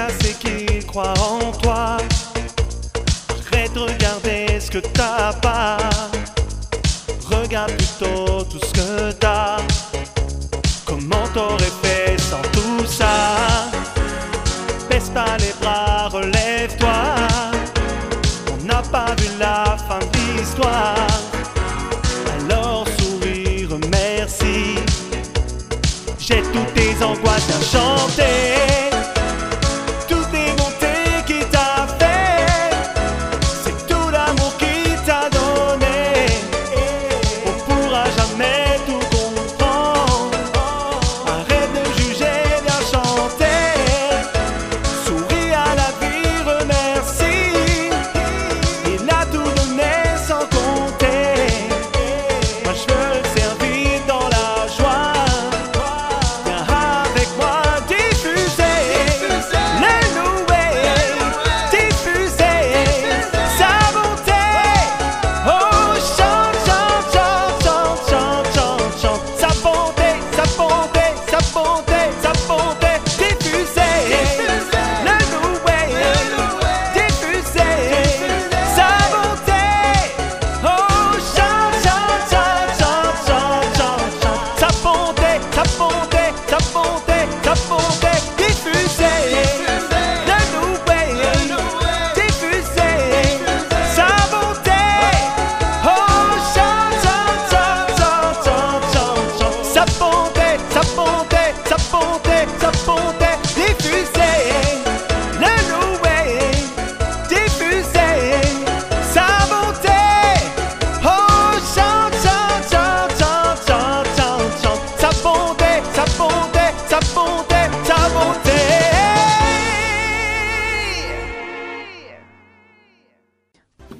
à ceux qui croient en toi. Arrête de regarder ce que t'as pas? Regarde plutôt tout ce que t'as. Comment t'aurais fait sans tout ça? Baisse pas les bras, relève-toi. On n'a pas vu la fin de l'histoire. Alors souris, remercie. J'ai toutes tes angoisses à chanter.